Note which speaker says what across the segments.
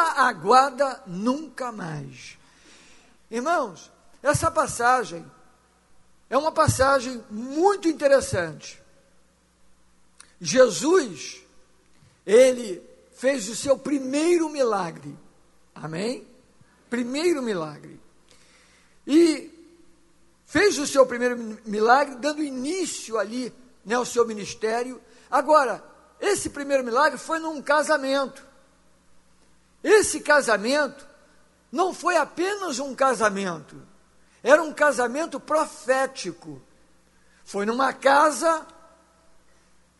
Speaker 1: aguada nunca mais. Irmãos, essa passagem é uma passagem muito interessante. Jesus, ele fez o seu primeiro milagre. Amém? Primeiro milagre. E fez o seu primeiro milagre, dando início ali né, ao seu ministério. Agora, esse primeiro milagre foi num casamento. Esse casamento não foi apenas um casamento, era um casamento profético. Foi numa casa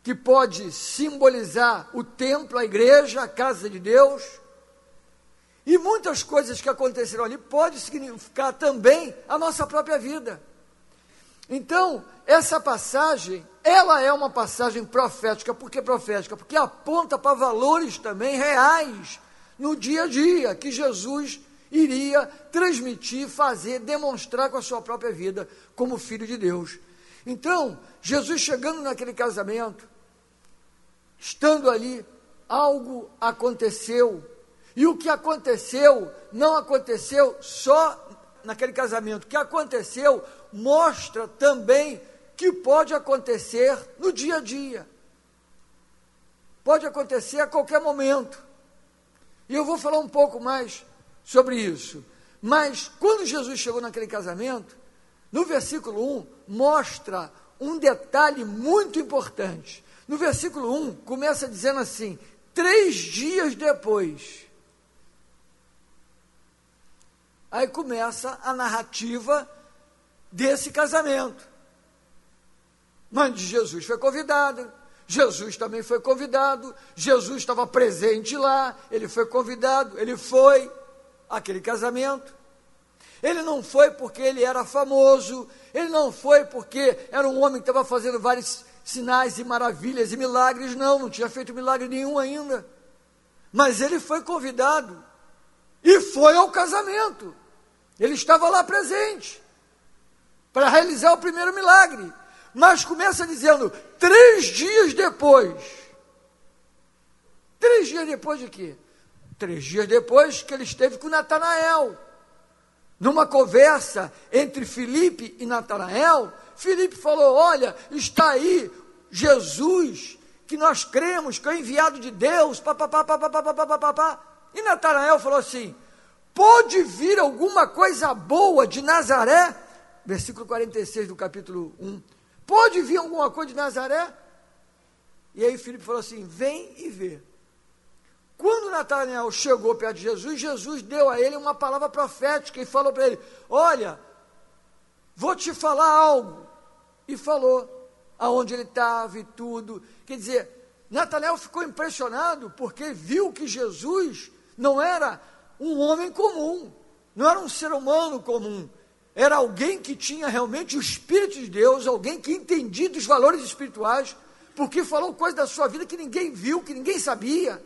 Speaker 1: que pode simbolizar o templo, a igreja, a casa de Deus. E muitas coisas que aconteceram ali pode significar também a nossa própria vida. Então, essa passagem, ela é uma passagem profética. Por que profética? Porque aponta para valores também reais no dia a dia que Jesus iria transmitir, fazer, demonstrar com a sua própria vida como filho de Deus. Então, Jesus chegando naquele casamento, estando ali, algo aconteceu. E o que aconteceu não aconteceu só naquele casamento. O que aconteceu mostra também que pode acontecer no dia a dia. Pode acontecer a qualquer momento. E eu vou falar um pouco mais sobre isso. Mas quando Jesus chegou naquele casamento, no versículo 1 mostra um detalhe muito importante. No versículo 1 começa dizendo assim: três dias depois. Aí começa a narrativa desse casamento. Mas Jesus foi convidado, Jesus também foi convidado, Jesus estava presente lá, ele foi convidado, ele foi aquele casamento. Ele não foi porque ele era famoso, ele não foi porque era um homem que estava fazendo vários sinais e maravilhas e milagres, não, não tinha feito milagre nenhum ainda. Mas ele foi convidado e foi ao casamento. Ele estava lá presente para realizar o primeiro milagre. Mas começa dizendo: três dias depois. Três dias depois de quê? Três dias depois que ele esteve com Natanael. Numa conversa entre Filipe e Natanael, Filipe falou: Olha, está aí Jesus, que nós cremos, que é enviado de Deus. E Natanael falou assim: Pode vir alguma coisa boa de Nazaré? Versículo 46 do capítulo 1. Pode vir alguma coisa de Nazaré? E aí Filipe falou assim: Vem e vê. Quando Natanael chegou perto de Jesus, Jesus deu a ele uma palavra profética e falou para ele: Olha, vou te falar algo. E falou aonde ele estava e tudo. Quer dizer, Natanael ficou impressionado porque viu que Jesus não era um homem comum, não era um ser humano comum, era alguém que tinha realmente o Espírito de Deus, alguém que entendia dos valores espirituais, porque falou coisas da sua vida que ninguém viu, que ninguém sabia.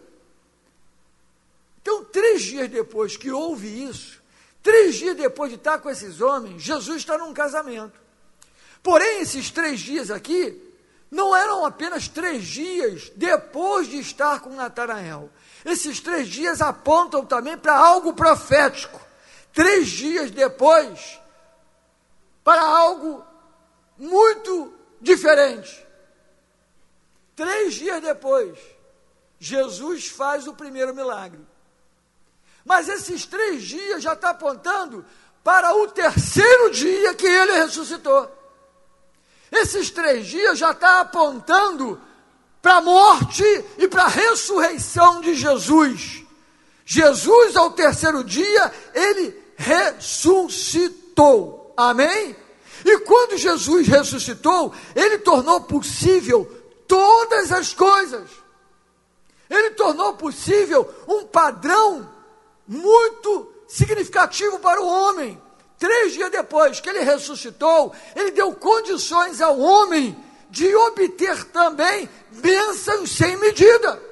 Speaker 1: Então, três dias depois que houve isso, três dias depois de estar com esses homens, Jesus está num casamento. Porém, esses três dias aqui não eram apenas três dias depois de estar com Natanael. Esses três dias apontam também para algo profético. Três dias depois, para algo muito diferente. Três dias depois, Jesus faz o primeiro milagre. Mas esses três dias já está apontando para o terceiro dia que ele ressuscitou. Esses três dias já está apontando para a morte e para a ressurreição de Jesus. Jesus, ao terceiro dia, ele ressuscitou. Amém? E quando Jesus ressuscitou, ele tornou possível todas as coisas. Ele tornou possível um padrão muito significativo para o homem. Três dias depois que ele ressuscitou, ele deu condições ao homem de obter também bênçãos sem medida.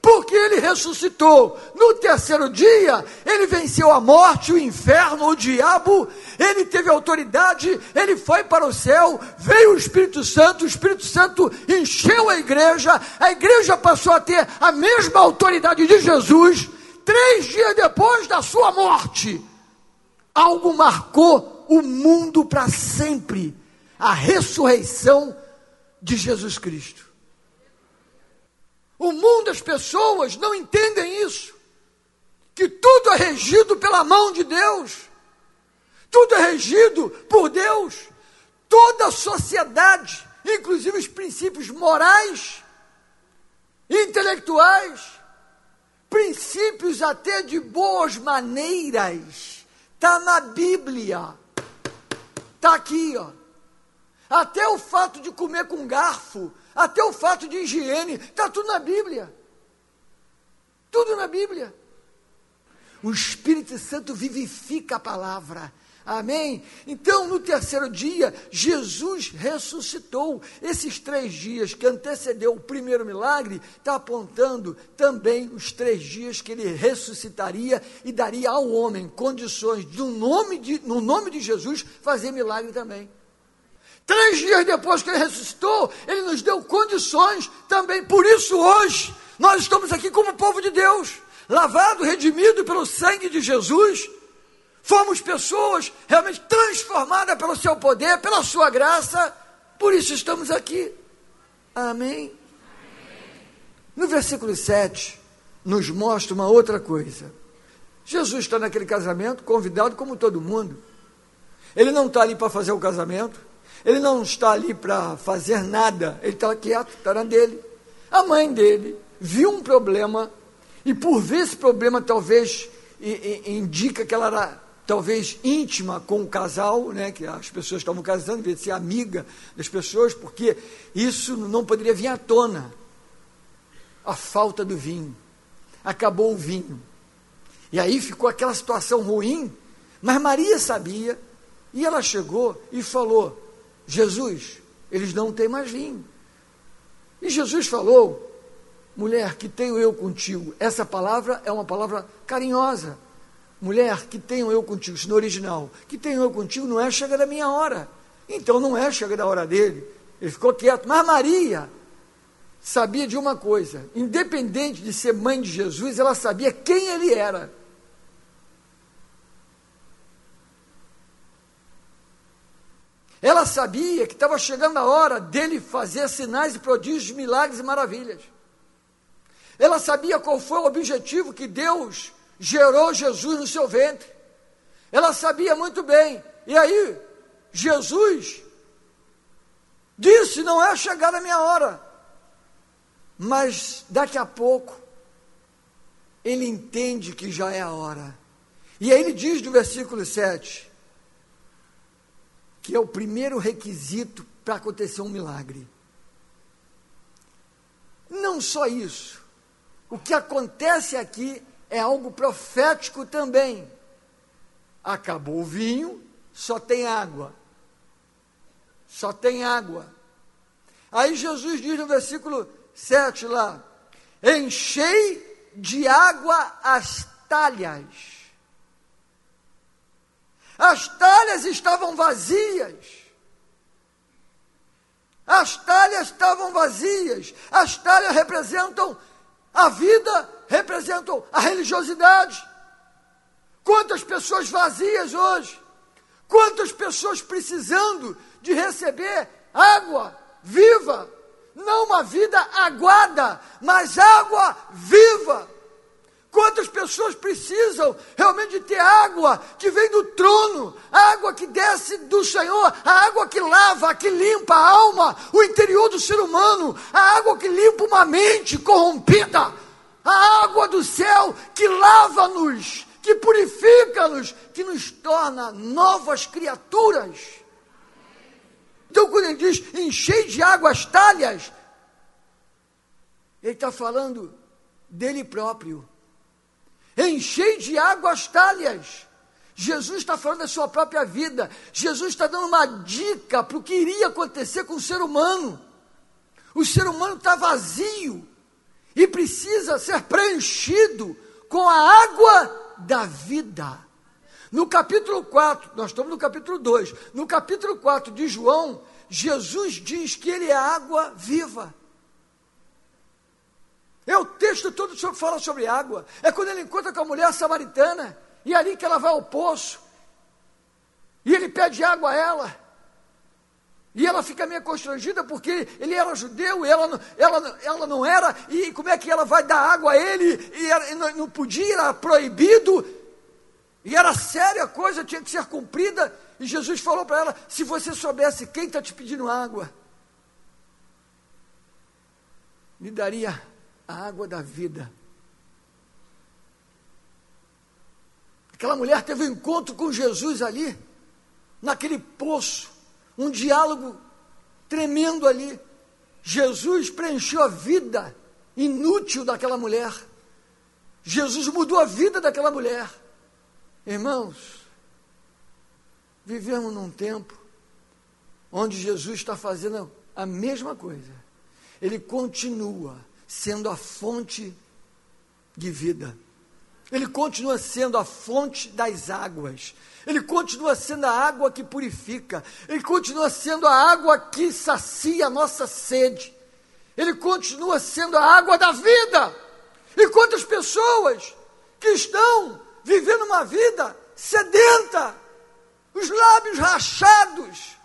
Speaker 1: Porque ele ressuscitou. No terceiro dia, ele venceu a morte, o inferno, o diabo. Ele teve autoridade, ele foi para o céu. Veio o Espírito Santo, o Espírito Santo encheu a igreja. A igreja passou a ter a mesma autoridade de Jesus três dias depois da sua morte, algo marcou o mundo para sempre: a ressurreição de Jesus Cristo. O mundo, as pessoas não entendem isso. Que tudo é regido pela mão de Deus. Tudo é regido por Deus. Toda a sociedade, inclusive os princípios morais, intelectuais, princípios até de boas maneiras, está na Bíblia. Está aqui, ó. Até o fato de comer com garfo até o fato de higiene, está tudo na Bíblia. Tudo na Bíblia. O Espírito Santo vivifica a palavra. Amém? Então, no terceiro dia, Jesus ressuscitou. Esses três dias que antecedeu o primeiro milagre, está apontando também os três dias que ele ressuscitaria e daria ao homem condições, de, no, nome de, no nome de Jesus, fazer milagre também. Três dias depois que ele ressuscitou, ele nos deu condições também. Por isso, hoje, nós estamos aqui como povo de Deus, lavado, redimido pelo sangue de Jesus. Fomos pessoas realmente transformadas pelo seu poder, pela sua graça. Por isso estamos aqui. Amém. No versículo 7, nos mostra uma outra coisa. Jesus está naquele casamento, convidado como todo mundo. Ele não está ali para fazer o casamento, ele não está ali para fazer nada, ele está quieto, está na dele. A mãe dele viu um problema, e por ver esse problema, talvez e, e, indica que ela era talvez íntima com o casal, né, que as pessoas estavam casando, devia ser amiga das pessoas, porque isso não poderia vir à tona. A falta do vinho. Acabou o vinho. E aí ficou aquela situação ruim, mas Maria sabia, e ela chegou e falou: Jesus, eles não têm mais vinho. E Jesus falou, mulher, que tenho eu contigo. Essa palavra é uma palavra carinhosa. Mulher, que tenho eu contigo, isso no original. Que tenho eu contigo não é chega da minha hora. Então não é chega da hora dele. Ele ficou quieto. Mas Maria sabia de uma coisa: independente de ser mãe de Jesus, ela sabia quem ele era. Ela sabia que estava chegando a hora dele fazer sinais e prodígios, milagres e maravilhas. Ela sabia qual foi o objetivo que Deus gerou Jesus no seu ventre. Ela sabia muito bem. E aí, Jesus disse: Não é chegar a minha hora. Mas daqui a pouco, ele entende que já é a hora. E aí ele diz no versículo 7: que é o primeiro requisito para acontecer um milagre. Não só isso, o que acontece aqui é algo profético também. Acabou o vinho, só tem água. Só tem água. Aí Jesus diz no versículo 7 lá: Enchei de água as talhas as talhas estavam vazias. As talhas estavam vazias. As talhas representam a vida, representam a religiosidade. Quantas pessoas vazias hoje? Quantas pessoas precisando de receber água viva? Não uma vida aguada, mas água viva. Quantas pessoas precisam realmente de ter água que vem do trono, água que desce do Senhor, a água que lava, que limpa a alma, o interior do ser humano, a água que limpa uma mente corrompida, a água do céu que lava-nos, que purifica-nos, que nos torna novas criaturas. Então, quando ele diz enchei de água as talhas, ele está falando dele próprio enchei de água as talhas. Jesus está falando da sua própria vida. Jesus está dando uma dica para o que iria acontecer com o ser humano. O ser humano está vazio e precisa ser preenchido com a água da vida. No capítulo 4, nós estamos no capítulo 2. No capítulo 4 de João, Jesus diz que ele é água viva. É o texto todo que fala sobre água. É quando ele encontra com a mulher samaritana. E é ali que ela vai ao poço. E ele pede água a ela. E ela fica meio constrangida porque ele era judeu e ela, ela, ela não era. E como é que ela vai dar água a ele? E, não podia, era proibido. E era séria a coisa, tinha que ser cumprida. E Jesus falou para ela: se você soubesse quem está te pedindo água, me daria a água da vida. Aquela mulher teve um encontro com Jesus ali, naquele poço, um diálogo tremendo ali. Jesus preencheu a vida inútil daquela mulher. Jesus mudou a vida daquela mulher. Irmãos, vivemos num tempo onde Jesus está fazendo a mesma coisa. Ele continua sendo a fonte de vida. Ele continua sendo a fonte das águas. Ele continua sendo a água que purifica. Ele continua sendo a água que sacia a nossa sede. Ele continua sendo a água da vida. E quantas pessoas que estão vivendo uma vida sedenta, os lábios rachados,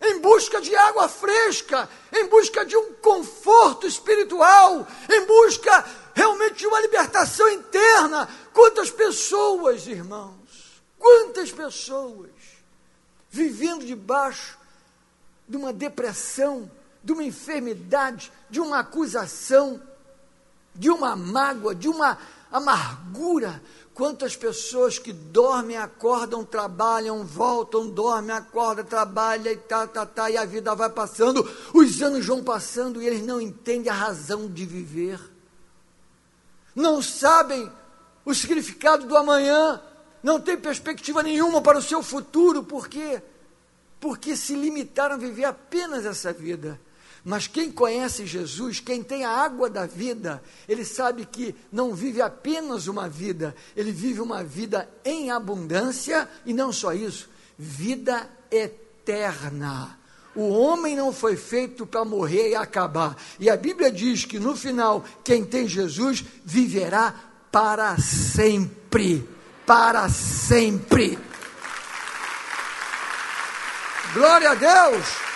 Speaker 1: em busca de água fresca, em busca de um conforto espiritual, em busca realmente de uma libertação interna. Quantas pessoas, irmãos, quantas pessoas vivendo debaixo de uma depressão, de uma enfermidade, de uma acusação, de uma mágoa, de uma amargura, Quantas pessoas que dormem, acordam, trabalham, voltam, dormem, acordam, trabalham e tá, tá, tá, e a vida vai passando, os anos vão passando e eles não entendem a razão de viver. Não sabem o significado do amanhã, não têm perspectiva nenhuma para o seu futuro, por quê? Porque se limitaram a viver apenas essa vida. Mas quem conhece Jesus, quem tem a água da vida, ele sabe que não vive apenas uma vida, ele vive uma vida em abundância e não só isso, vida eterna. O homem não foi feito para morrer e acabar. E a Bíblia diz que no final, quem tem Jesus viverá para sempre. Para sempre. Glória a Deus!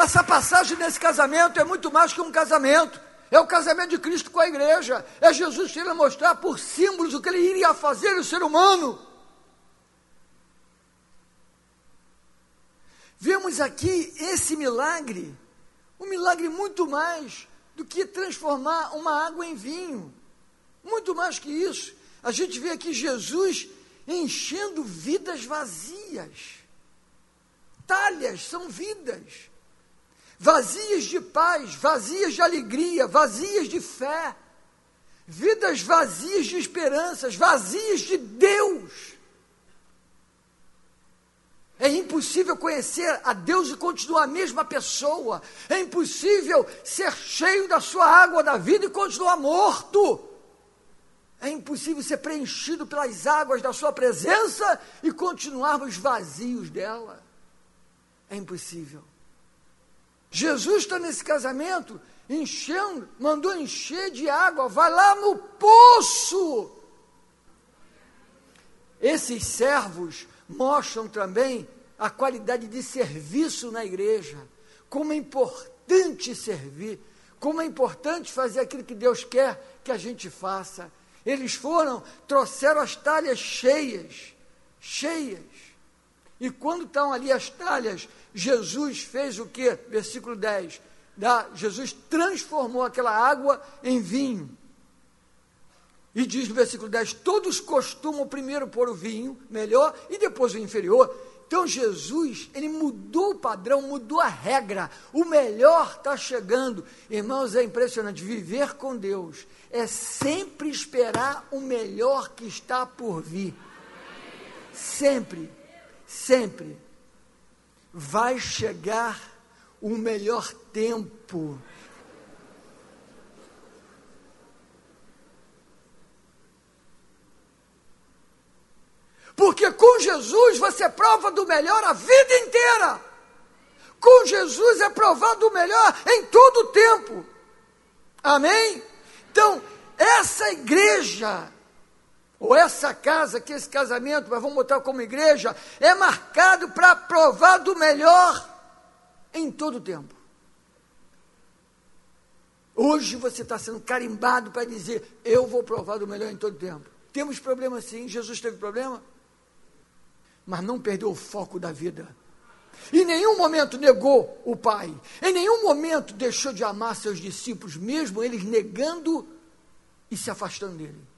Speaker 1: Essa passagem nesse casamento é muito mais que um casamento. É o casamento de Cristo com a igreja. É Jesus querendo mostrar por símbolos o que ele iria fazer no ser humano. Vemos aqui esse milagre, um milagre muito mais do que transformar uma água em vinho. Muito mais que isso. A gente vê aqui Jesus enchendo vidas vazias. Talhas são vidas vazias de paz, vazias de alegria, vazias de fé, vidas vazias de esperanças, vazias de Deus. É impossível conhecer a Deus e continuar a mesma pessoa. É impossível ser cheio da sua água da vida e continuar morto. É impossível ser preenchido pelas águas da sua presença e continuarmos vazios dela. É impossível. Jesus está nesse casamento, enchendo, mandou encher de água, vai lá no poço. Esses servos mostram também a qualidade de serviço na igreja, como é importante servir, como é importante fazer aquilo que Deus quer que a gente faça. Eles foram, trouxeram as talhas cheias, cheias. E quando estão ali as talhas, Jesus fez o que? Versículo 10. Da, Jesus transformou aquela água em vinho. E diz no versículo 10: Todos costumam primeiro pôr o vinho melhor e depois o inferior. Então Jesus, ele mudou o padrão, mudou a regra. O melhor está chegando. Irmãos, é impressionante. Viver com Deus é sempre esperar o melhor que está por vir. Sempre, sempre vai chegar o melhor tempo. Porque com Jesus você prova do melhor a vida inteira. Com Jesus é provado o melhor em todo o tempo. Amém? Então, essa igreja, ou essa casa, que esse casamento, mas vamos botar como igreja, é marcado para provar do melhor em todo o tempo. Hoje você está sendo carimbado para dizer: Eu vou provar do melhor em todo o tempo. Temos problema sim, Jesus teve problema, mas não perdeu o foco da vida. Em nenhum momento negou o Pai, em nenhum momento deixou de amar seus discípulos, mesmo eles negando e se afastando dele.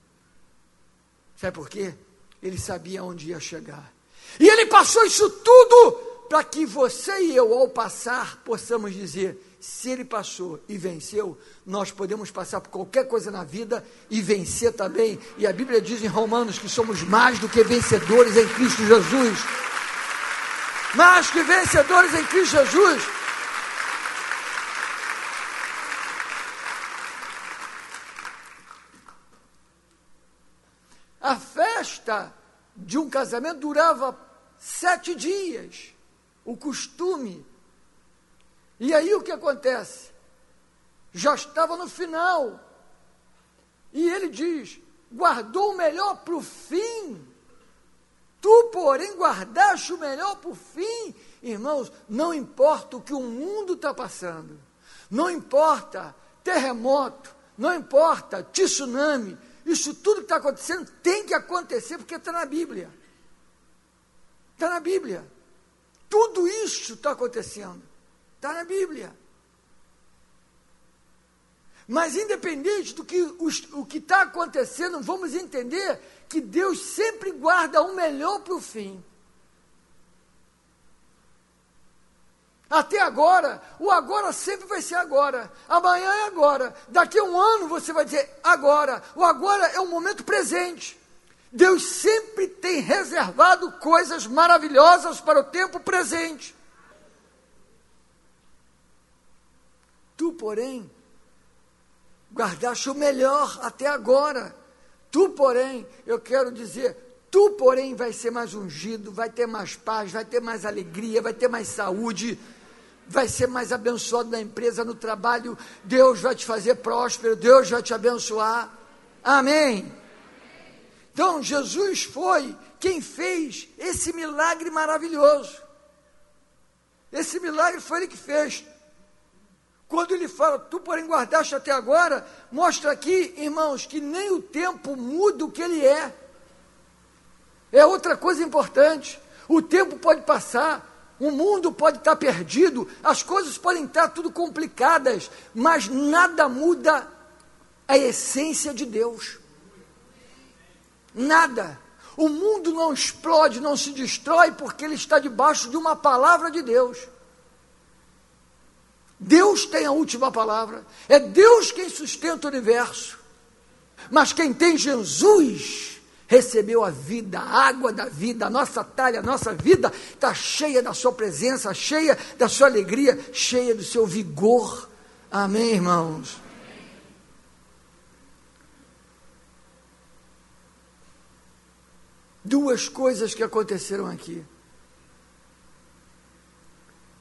Speaker 1: Sabe por quê? Ele sabia onde ia chegar. E ele passou isso tudo para que você e eu, ao passar, possamos dizer: se ele passou e venceu, nós podemos passar por qualquer coisa na vida e vencer também. E a Bíblia diz em Romanos que somos mais do que vencedores em Cristo Jesus. Mais que vencedores em Cristo Jesus. A festa de um casamento durava sete dias. O costume e aí o que acontece? Já estava no final. E ele diz: guardou o melhor para o fim. Tu, porém, guardaste o melhor para o fim. Irmãos, não importa o que o mundo está passando, não importa terremoto, não importa tsunami, isso tudo que está acontecendo tem que acontecer porque está na Bíblia. Está na Bíblia. Tudo isso está acontecendo. Está na Bíblia. Mas independente do que o que está acontecendo, vamos entender que Deus sempre guarda o melhor para o fim. Até agora, o agora sempre vai ser agora. Amanhã é agora. Daqui a um ano você vai dizer agora. O agora é o momento presente. Deus sempre tem reservado coisas maravilhosas para o tempo presente. Tu, porém, guardaste o melhor até agora. Tu, porém, eu quero dizer, tu, porém, vai ser mais ungido, vai ter mais paz, vai ter mais alegria, vai ter mais saúde, vai ser mais abençoado na empresa, no trabalho. Deus vai te fazer próspero, Deus vai te abençoar. Amém. Então, Jesus foi quem fez esse milagre maravilhoso. Esse milagre foi ele que fez. Quando ele fala, tu porém guardaste até agora, mostra aqui, irmãos, que nem o tempo muda o que ele é. É outra coisa importante. O tempo pode passar, o mundo pode estar perdido, as coisas podem estar tudo complicadas, mas nada muda a essência de Deus. Nada. O mundo não explode, não se destrói porque ele está debaixo de uma palavra de Deus. Deus tem a última palavra. É Deus quem sustenta o universo. Mas quem tem Jesus recebeu a vida, a água da vida, a nossa talha, a nossa vida está cheia da sua presença, cheia da sua alegria, cheia do seu vigor. Amém, irmãos? Duas coisas que aconteceram aqui.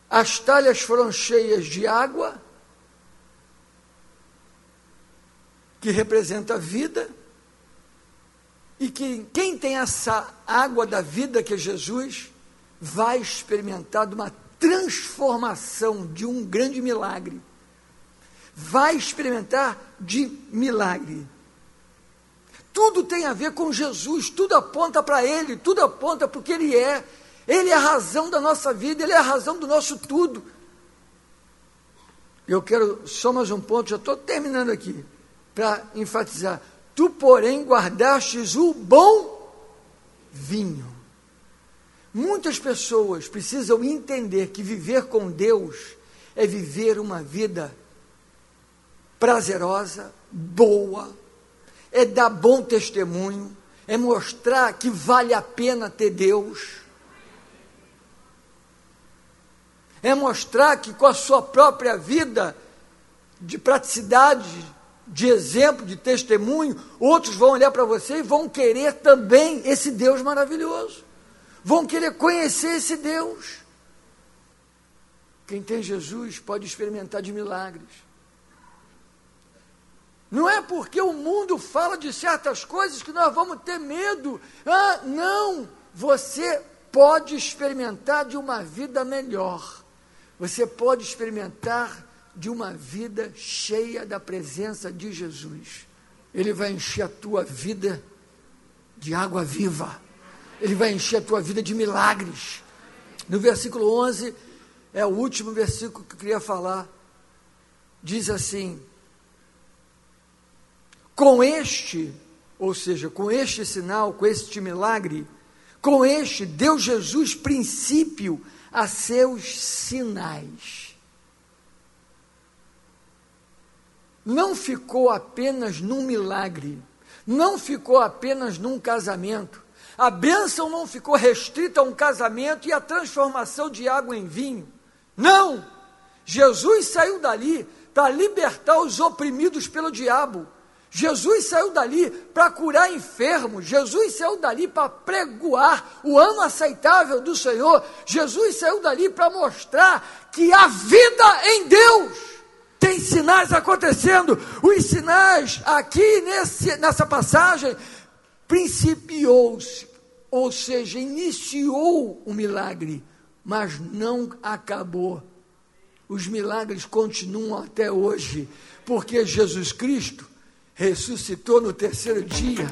Speaker 1: As talhas foram cheias de água, que representa a vida, e que quem tem essa água da vida, que é Jesus, vai experimentar de uma transformação, de um grande milagre. Vai experimentar de milagre. Tudo tem a ver com Jesus, tudo aponta para Ele, tudo aponta para o que Ele é. Ele é a razão da nossa vida, Ele é a razão do nosso tudo. Eu quero só mais um ponto, já estou terminando aqui, para enfatizar. Tu, porém, guardastes o bom vinho. Muitas pessoas precisam entender que viver com Deus é viver uma vida prazerosa, boa, é dar bom testemunho, é mostrar que vale a pena ter Deus é mostrar que com a sua própria vida de praticidade, de exemplo, de testemunho, outros vão olhar para você e vão querer também esse Deus maravilhoso. Vão querer conhecer esse Deus. Quem tem Jesus pode experimentar de milagres. Não é porque o mundo fala de certas coisas que nós vamos ter medo. Ah, não! Você pode experimentar de uma vida melhor. Você pode experimentar de uma vida cheia da presença de Jesus. Ele vai encher a tua vida de água viva. Ele vai encher a tua vida de milagres. No versículo 11, é o último versículo que eu queria falar. Diz assim: Com este, ou seja, com este sinal, com este milagre, com este deu Jesus princípio a seus sinais. Não ficou apenas num milagre, não ficou apenas num casamento. A bênção não ficou restrita a um casamento e a transformação de água em vinho. Não! Jesus saiu dali para libertar os oprimidos pelo diabo. Jesus saiu dali para curar enfermos. Jesus saiu dali para pregoar o ano aceitável do Senhor. Jesus saiu dali para mostrar que a vida em Deus tem sinais acontecendo. Os sinais aqui nesse, nessa passagem principiou-se, ou seja, iniciou o milagre, mas não acabou. Os milagres continuam até hoje, porque Jesus Cristo ressuscitou no terceiro dia.